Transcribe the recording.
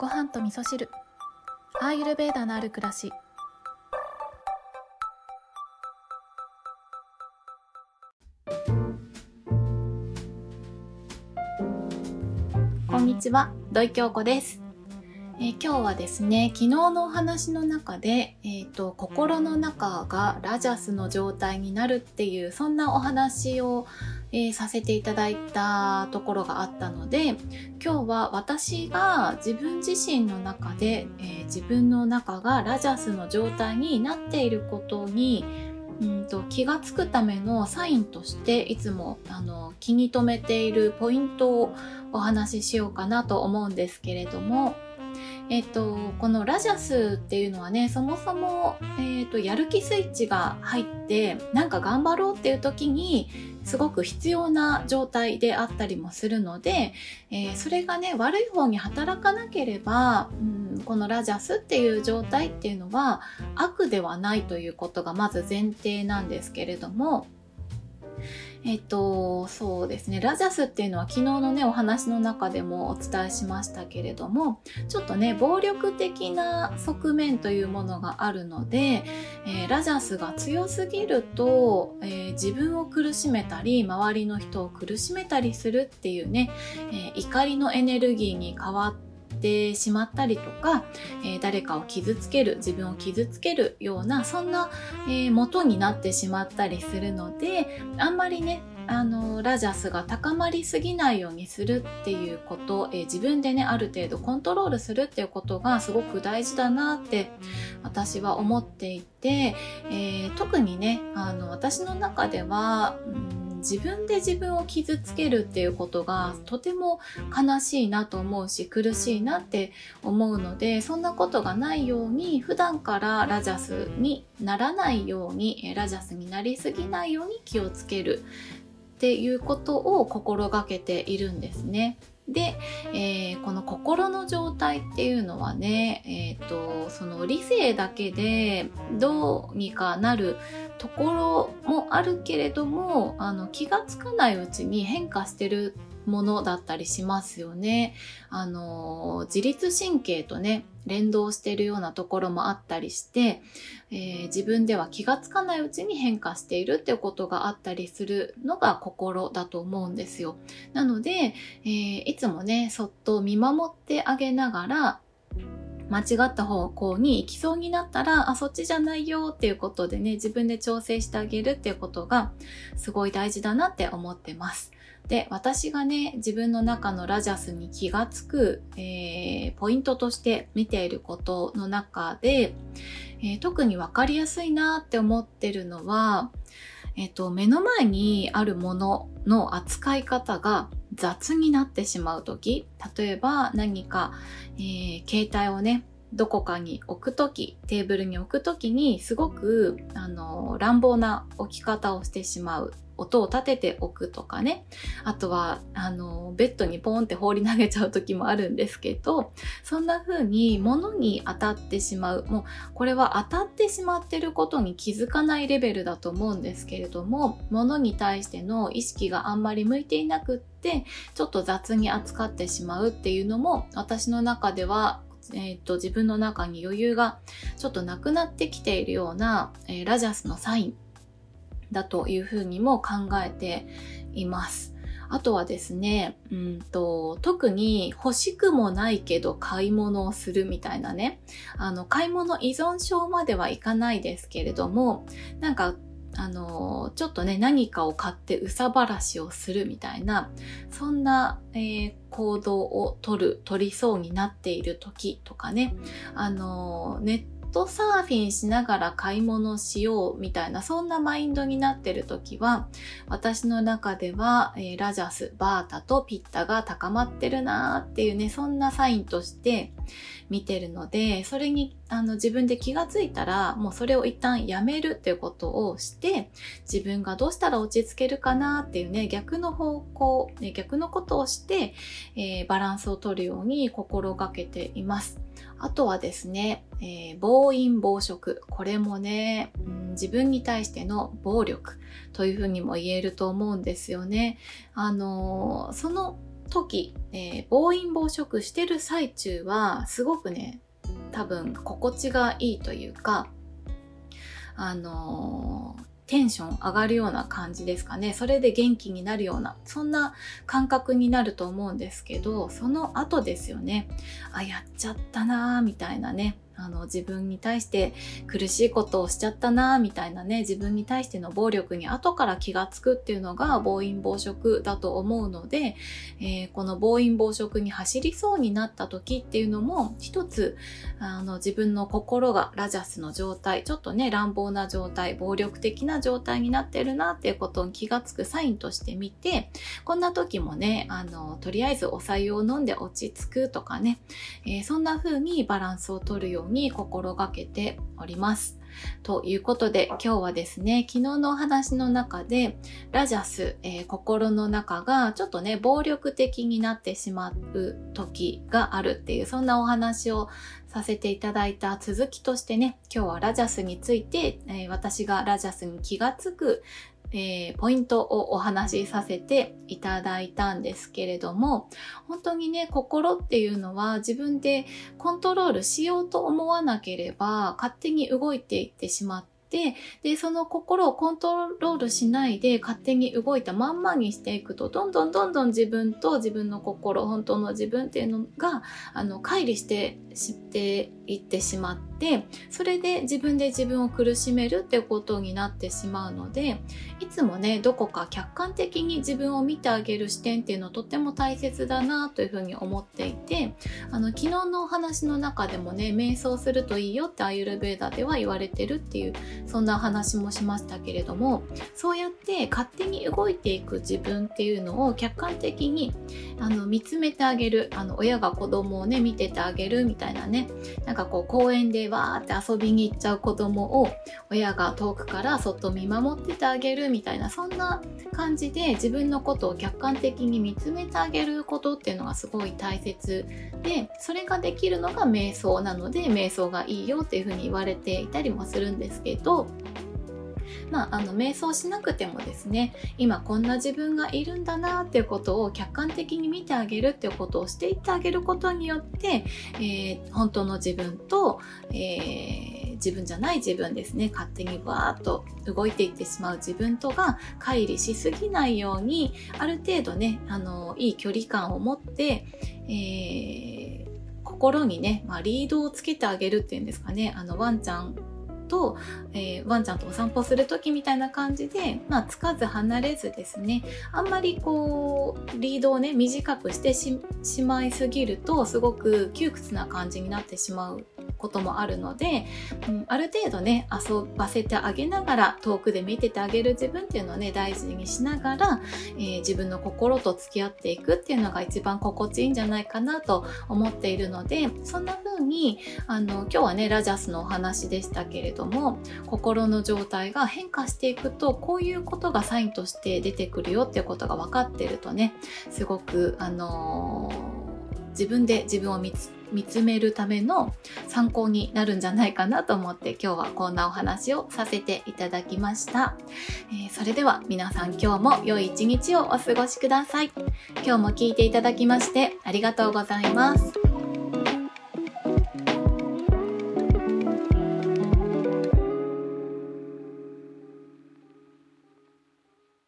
ご飯と味噌汁。アーユルベーダのある暮らし。こんにちは。土井京子です、えー今日はですね昨日のお話の中で、えー、と心の中がラジャスの状態になるっていうそんなお話を、えーさせていただいたところがあったので今日は私が自分自身の中で、えー自分の中がラジャスの状態になっていることにうんと気がつくためのサインとしていつもあの気に留めているポイントをお話ししようかなと思うんですけれども、えっと、このラジャスっていうのはねそもそも、えっと、やる気スイッチが入ってなんか頑張ろうっていう時にすごく必要な状態であったりもするので、えーそれがね悪い方に働かなければ、うん、このラジャスっていう状態っていうのは悪ではないということがまず前提なんですけれどもえっとそうですね。ラジャスっていうのは昨日のねお話の中でもお伝えしましたけれどもちょっとね暴力的な側面というものがあるので、えーラジャスが強すぎると、えー自分を苦しめたり周りの人を苦しめたりするっていうね、えー怒りのエネルギーに変わってしまったりとか、えー誰かを傷つける自分を傷つけるようなそんな、えー元になってしまったりするのであんまりねあのラジャスが高まりすぎないようにするっていうこと、えー自分でねある程度コントロールするっていうことがすごく大事だなって私は思っていて、えー特にねあの私の中では、うん自分で自分を傷つけるっていうことがとても悲しいなと思うし苦しいなって思うのでそんなことがないように普段からラジャスにならないようにラジャスになりすぎないように気をつける。っていうことを心がけているんですね。で、えーこの心の状態っていうのはね、えー、とその理性だけでどうにかなるところもあるけれどもあの気がつかないうちに変化してるものだったりしますよね。あの自律神経とね連動しているようなところもあったりして、えー自分では気がつかないうちに変化しているっていうことがあったりするのが心だと思うんですよ。なので、えーいつもねそっと見守ってあげながら間違った方向に行きそうになったらあそっちじゃないよっていうことでね自分で調整してあげるっていうことがすごい大事だなって思ってます。で私がね自分の中のラジャスに気がつく、えーポイントとして見ていることの中で、えー特に分かりやすいなって思ってるのは、えっと目の前にあるものの扱い方が雑になってしまう時例えば何か、え携帯をねどこかに置くとき、テーブルに置くときに、すごく、あの、乱暴な置き方をしてしまう。音を立てておくとかね。あとは、あの、ベッドにポンって放り投げちゃう時もあるんですけど、そんな風に物に当たってしまう。もう、これは当たってしまってることに気づかないレベルだと思うんですけれども、物に対しての意識があんまり向いていなくって、ちょっと雑に扱ってしまうっていうのも、私の中では、えー、と自分の中に余裕がちょっとなくなってきているような、えーラジャスのサインだというふうにも考えています。あとはですね、うんと、特に欲しくもないけど買い物をするみたいなね、あの、買い物依存症まではいかないですけれども、なんか、あの、ちょっとね、何かを買ってうさばらしをするみたいな、そんな、えー行動を取る、取りそうになっている時とかね、あの、ネットサーフィンしながら買い物しようみたいな、そんなマインドになってる時は、私の中では、えーラジャス、バータとピッタが高まってるなーっていうね、そんなサインとして見てるので、それにあの自分で気がついたら、もうそれを一旦やめるっていうことをして、自分がどうしたら落ち着けるかなっていうね、逆の方向、ね逆のことをして、えーバランスを取るように心がけています。あとはですね、えー暴飲暴食。これもね、うん自分に対しての暴力というふうにも言えると思うんですよね。あのーその時、えー、暴飲暴食してる最中はすごくね多分心地がいいというかあのーテンション上がるような感じですかね。それで元気になるような、そんな感覚になると思うんですけど、その後ですよね。あ、やっちゃったなーみたいなね。あの自分に対して苦しいことをしちゃったなみたいなね自分に対しての暴力に後から気がつくっていうのが暴飲暴食だと思うので、えー、この暴飲暴食に走りそうになった時っていうのも一つあの自分の心がラジャスの状態ちょっとね乱暴な状態暴力的な状態になってるなっていうことに気がつくサインとしてみてこんな時もねあのとりあえずお酒を飲んで落ち着くとかね、えー、そんな風にバランスをとるようにに心がけております。ということで今日はですね昨日のお話の中でラジャス、えー、心の中がちょっとね暴力的になってしまう時があるっていうそんなお話をさせていただいた続きとしてね今日はラジャスについて、えー、私がラジャスに気がつくえー、ポイントをお話しさせていただいたんですけれども、本当にね、心っていうのは自分でコントロールしようと思わなければ勝手に動いていってしまって、で、その心をコントロールしないで勝手に動いたまんまにしていくと、どんどんどんどん自分と自分の心、本当の自分っていうのが、あの、乖離して知っていってしまってそれで自分で自分を苦しめるっていうことになってしまうのでいつもねどこか客観的に自分を見てあげる視点っていうのとっても大切だなというふうに思っていてあの昨日のお話の中でもね瞑想するといいよってアユルベーダでは言われてるっていうそんな話もしましたけれどもそうやって勝手に動いていく自分っていうのを客観的にあの見つめてあげるあの親が子供をね見ててあげるみたいなねなんかこう公園でわーって遊びに行っちゃう子供を親が遠くからそっと見守っててあげるみたいなそんな感じで自分のことを客観的に見つめてあげることっていうのがすごい大切でそれができるのが瞑想なので瞑想がいいよっていうふうに言われていたりもするんですけどまあ、あの瞑想しなくてもですね今こんな自分がいるんだなっていうことを客観的に見てあげるっていうことをしていってあげることによって、えー、本当の自分と、えー、自分じゃない自分ですね勝手にバーッと動いていってしまう自分とが乖離しすぎないようにある程度ねあのいい距離感を持って、えー心にね、まあ、リードをつけてあげるっていうんですかね、あの、ワンちゃんと、えー、ワンちゃんとお散歩する時みたいな感じで、まあ、つかず離れずですね。あんまりこうリードをね短くしてしまいすぎるとすごく窮屈な感じになってしまうこともあるので、うん、ある程度ね遊ばせてあげながら遠くで見ててあげる自分っていうのをね大事にしながら、えー、自分の心と付き合っていくっていうのが一番心地いいんじゃないかなと思っているのでそんな風にあの今日はねラジャスのお話でしたけれども心の状態が変化していくとこういうことがサインとして出てくるよっていうことが分かってるとねすごくあのー、自分で自分を見つけ見つめるための参考になるんじゃないかなと思って今日はこんなお話をさせていただきました、えー、それでは皆さん今日も良い一日をお過ごしください。今日も聞いていただきましてありがとうございます。